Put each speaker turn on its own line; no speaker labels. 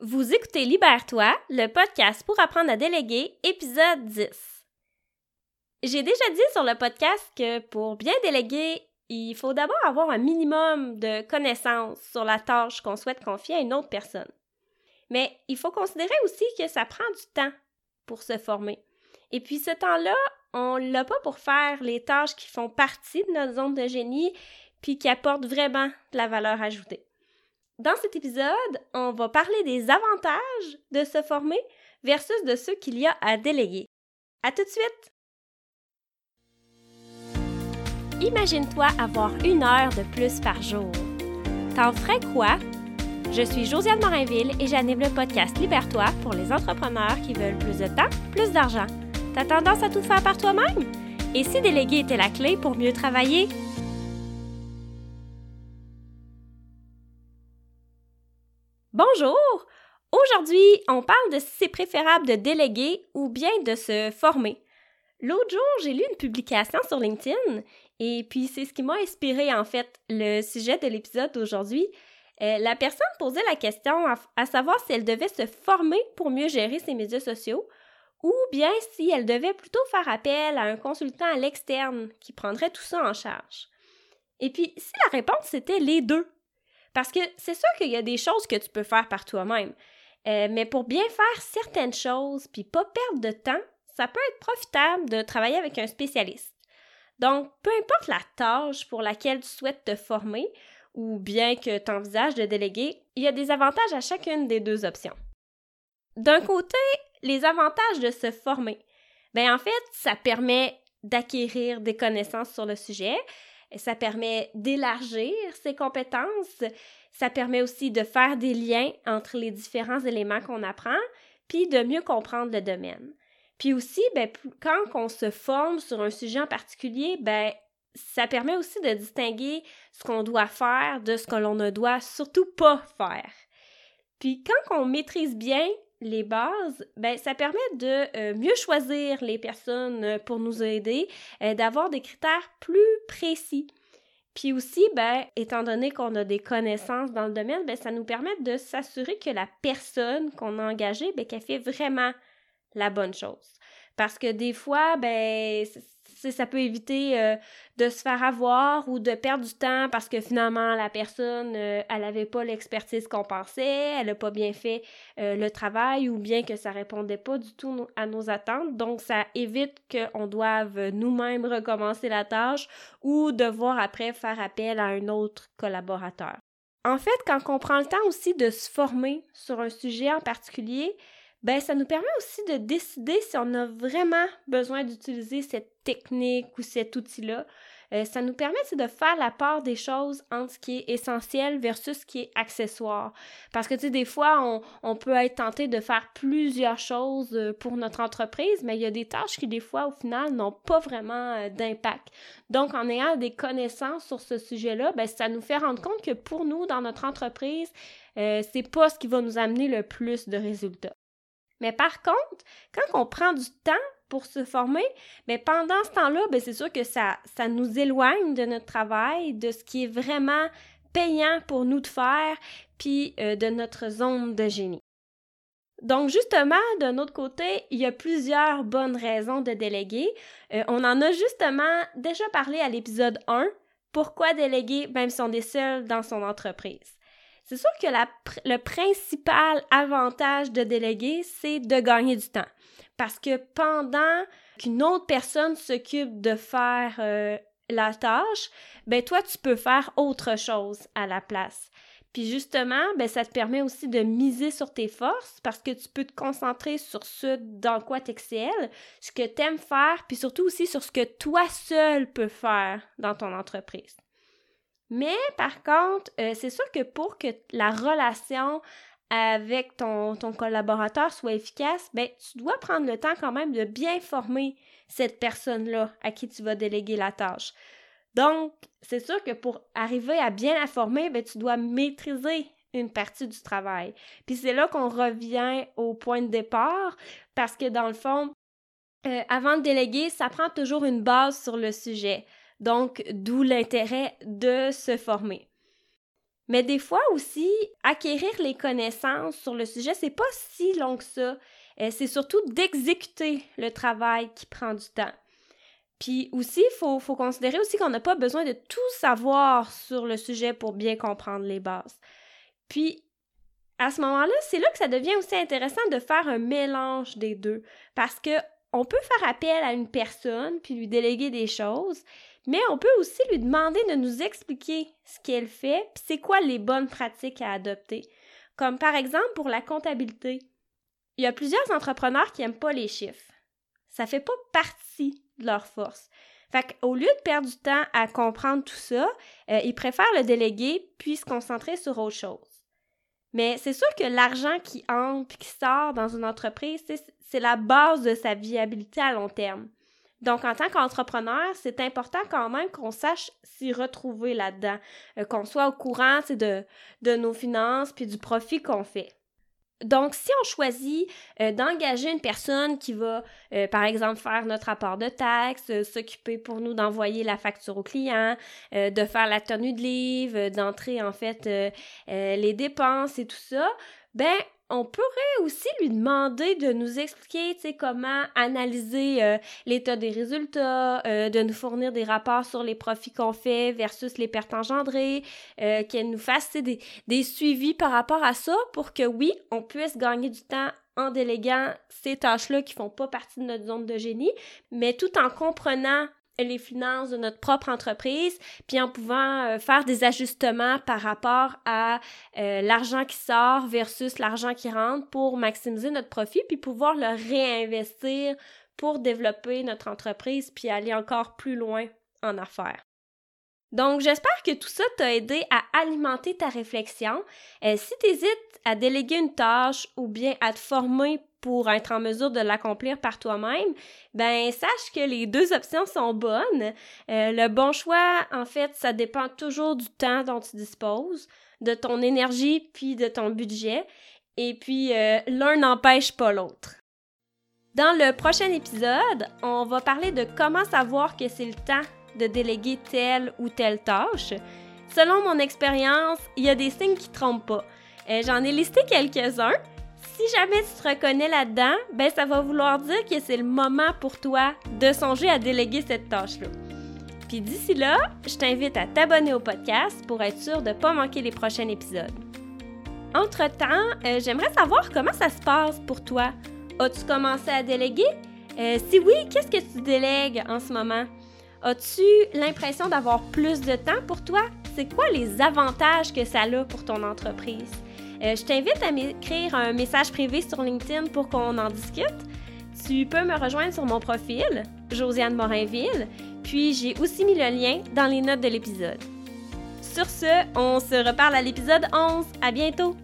Vous écoutez Libère-toi, le podcast pour apprendre à déléguer, épisode 10. J'ai déjà dit sur le podcast que pour bien déléguer, il faut d'abord avoir un minimum de connaissances sur la tâche qu'on souhaite confier à une autre personne. Mais il faut considérer aussi que ça prend du temps pour se former. Et puis ce temps-là, on l'a pas pour faire les tâches qui font partie de notre zone de génie puis qui apportent vraiment de la valeur ajoutée. Dans cet épisode, on va parler des avantages de se former versus de ceux qu'il y a à déléguer. À tout de suite! Imagine-toi avoir une heure de plus par jour. T'en ferais quoi? Je suis Josiane Morinville et j'anime le podcast Libère-toi pour les entrepreneurs qui veulent plus de temps, plus d'argent. T'as tendance à tout faire par toi-même? Et si déléguer était la clé pour mieux travailler? Bonjour! Aujourd'hui, on parle de si c'est préférable de déléguer ou bien de se former. L'autre jour, j'ai lu une publication sur LinkedIn et puis c'est ce qui m'a inspiré en fait le sujet de l'épisode d'aujourd'hui. Euh, la personne posait la question à, à, savoir si elle devait se former pour mieux gérer ses médias sociaux ou bien si elle devait plutôt faire appel à un consultant à l'externe qui prendrait tout ça en charge. Et puis si la réponse c'était les deux, parce que c'est sûr qu'il y a des choses que tu peux faire par toi-même. Euh, mais pour bien faire certaines choses puis pas perdre de temps, ça peut être profitable de travailler avec un spécialiste. Donc, peu importe la tâche pour laquelle tu souhaites te former ou bien que tu envisages de déléguer, il y a des avantages à chacune des deux options. D'un côté, les avantages de se former. Bien, en fait, ça permet d'acquérir des connaissances sur le sujet, ça permet d'élargir ses compétences. Ça permet aussi de faire des liens entre les différents éléments qu'on apprend, puis de mieux comprendre le domaine. Puis aussi, ben, quand on se forme sur un sujet en particulier, ben, ça permet aussi de distinguer ce qu'on doit faire de ce que l'on ne doit surtout pas faire. Puis quand on maîtrise bien les bases, ben, ça permet de euh, mieux choisir les personnes euh, pour nous aider, euh, d'avoir des critères plus précis. Puis aussi, ben, étant donné qu'on a des connaissances dans le domaine, ben, ça nous permet de s'assurer que la personne qu'on a engagée, ben, qu'elle fait vraiment la bonne chose. Parce que des fois, ben, ça peut éviter euh, de se faire avoir ou de perdre du temps parce que finalement la personne euh, elle n'avait pas l'expertise qu'on pensait, elle n'a pas bien fait euh, le travail ou bien que ça répondait pas du tout à nos attentes. Donc ça évite qu'on doive nous-mêmes recommencer la tâche ou devoir après faire appel à un autre collaborateur. En fait, quand on prend le temps aussi de se former sur un sujet en particulier, ben ça nous permet aussi de décider si on a vraiment besoin d'utiliser cette technique ou cet outil-là. Euh, ça nous permet de faire la part des choses entre ce qui est essentiel versus ce qui est accessoire. Parce que, tu sais, des fois, on, peut être tenté de faire plusieurs choses euh, pour notre entreprise, mais il y a des tâches qui, des fois, au final, n'ont pas vraiment euh, d'impact. Donc, en ayant des connaissances sur ce sujet-là, ben, ça nous fait rendre compte que pour nous, dans notre entreprise, euh, c'est pas ce qui va nous amener le plus de résultats. Mais par contre, quand on prend du temps pour se former, mais pendant ce temps-là, ben, c'est sûr que ça, ça nous éloigne de notre travail, de ce qui est vraiment payant pour nous de faire, puis euh, de notre zone de génie. Donc, justement, d'un autre côté, il y a plusieurs bonnes raisons de déléguer. Euh, on en a justement déjà parlé à l'épisode 1. Pourquoi déléguer même si on est seul dans son entreprise? C'est sûr que le principal avantage de déléguer, c'est de gagner du temps. Parce que pendant qu'une autre personne s'occupe de faire euh, la tâche, ben toi, tu peux faire autre chose à la place. Puis justement, ben ça te permet aussi de miser sur tes forces parce que tu peux te concentrer sur ce dans quoi tu excelles, ce que tu aimes faire, puis surtout aussi sur ce que toi seul peux faire dans ton entreprise. Mais par contre, euh, c'est sûr que pour que la relation avec ton, collaborateur soit efficace, ben, tu dois prendre le temps quand même de bien former cette personne-là à qui tu vas déléguer la tâche. Donc, c'est sûr que pour arriver à bien la former, ben, tu dois maîtriser une partie du travail. Puis c'est là qu'on revient au point de départ, parce que dans le fond, euh, avant de déléguer, ça prend toujours une base sur le sujet. Donc, d'où l'intérêt de se former. Mais des fois aussi, acquérir les connaissances sur le sujet, c'est pas si long que ça. Euh, c'est surtout d'exécuter le travail qui prend du temps. Puis aussi, il faut, considérer aussi qu'on n'a pas besoin de tout savoir sur le sujet pour bien comprendre les bases. Puis, à ce moment-là, c'est là que ça devient aussi intéressant de faire un mélange des deux. Parce que on peut faire appel à une personne puis lui déléguer des choses, mais on peut aussi lui demander de nous expliquer ce qu'elle fait puis c'est quoi les bonnes pratiques à adopter. Comme par exemple pour la comptabilité. Il y a plusieurs entrepreneurs qui n'aiment pas les chiffres. Ça fait pas partie de leur force. Fait qu'au lieu de perdre du temps à comprendre tout ça, euh, ils préfèrent le déléguer puis se concentrer sur autre chose. Mais c'est sûr que l'argent qui entre et qui sort dans une entreprise, c'est la base de sa viabilité à long terme. Donc, en tant qu'entrepreneur, c'est important quand même qu'on sache s'y retrouver là-dedans, euh, qu'on soit au courant de, nos finances puis du profit qu'on fait. Donc, si on choisit euh, d'engager une personne qui va, euh, par exemple, faire notre rapport de taxes, s'occuper pour nous d'envoyer la facture au client, de faire la tenue de livre, d'entrer en fait les dépenses et tout ça, ben on pourrait aussi lui demander de nous expliquer comment analyser euh, l'état des résultats, euh, de nous fournir des rapports sur les profits qu'on fait versus les pertes engendrées, euh, qu'elle nous fasse des, des suivis par rapport à ça pour que oui, on puisse gagner du temps en déléguant ces tâches-là qui font pas partie de notre zone de génie, mais tout en comprenant les finances de notre propre entreprise, puis en pouvant euh, faire des ajustements par rapport à euh, l'argent qui sort versus l'argent qui rentre pour maximiser notre profit, puis pouvoir le réinvestir pour développer notre entreprise, puis aller encore plus loin en affaires. Donc, j'espère que tout ça t'a aidé à alimenter ta réflexion. Euh, si tu hésites à déléguer une tâche ou bien à te former pour être en mesure de l'accomplir par toi-même, ben sache que les deux options sont bonnes. Euh, le bon choix, en fait, ça dépend toujours du temps dont tu disposes, de ton énergie puis de ton budget. Et puis, euh, l'un n'empêche pas l'autre. Dans le prochain épisode, on va parler de comment savoir que c'est le temps de déléguer telle ou telle tâche. Selon mon expérience, il y a des signes qui trompent pas. Euh, j'en ai listé quelques-uns si jamais tu te reconnais là-dedans, ben ça va vouloir dire que c'est le moment pour toi de songer à déléguer cette tâche-là. Puis d'ici là, je t'invite à t'abonner au podcast pour être sûr de ne pas manquer les prochains épisodes. Entre-temps, euh, j'aimerais savoir comment ça se passe pour toi. As-tu commencé à déléguer? Euh, si oui, qu'est-ce que tu délègues en ce moment? As-tu l'impression d'avoir plus de temps pour toi? C'est quoi les avantages que ça a pour ton entreprise? Euh, je t'invite à m'écrire un message privé sur LinkedIn pour qu'on en discute. Tu peux me rejoindre sur mon profil, Josiane Morinville, puis j'ai aussi mis le lien dans les notes de l'épisode. Sur ce, on se reparle à l'épisode 11. À bientôt!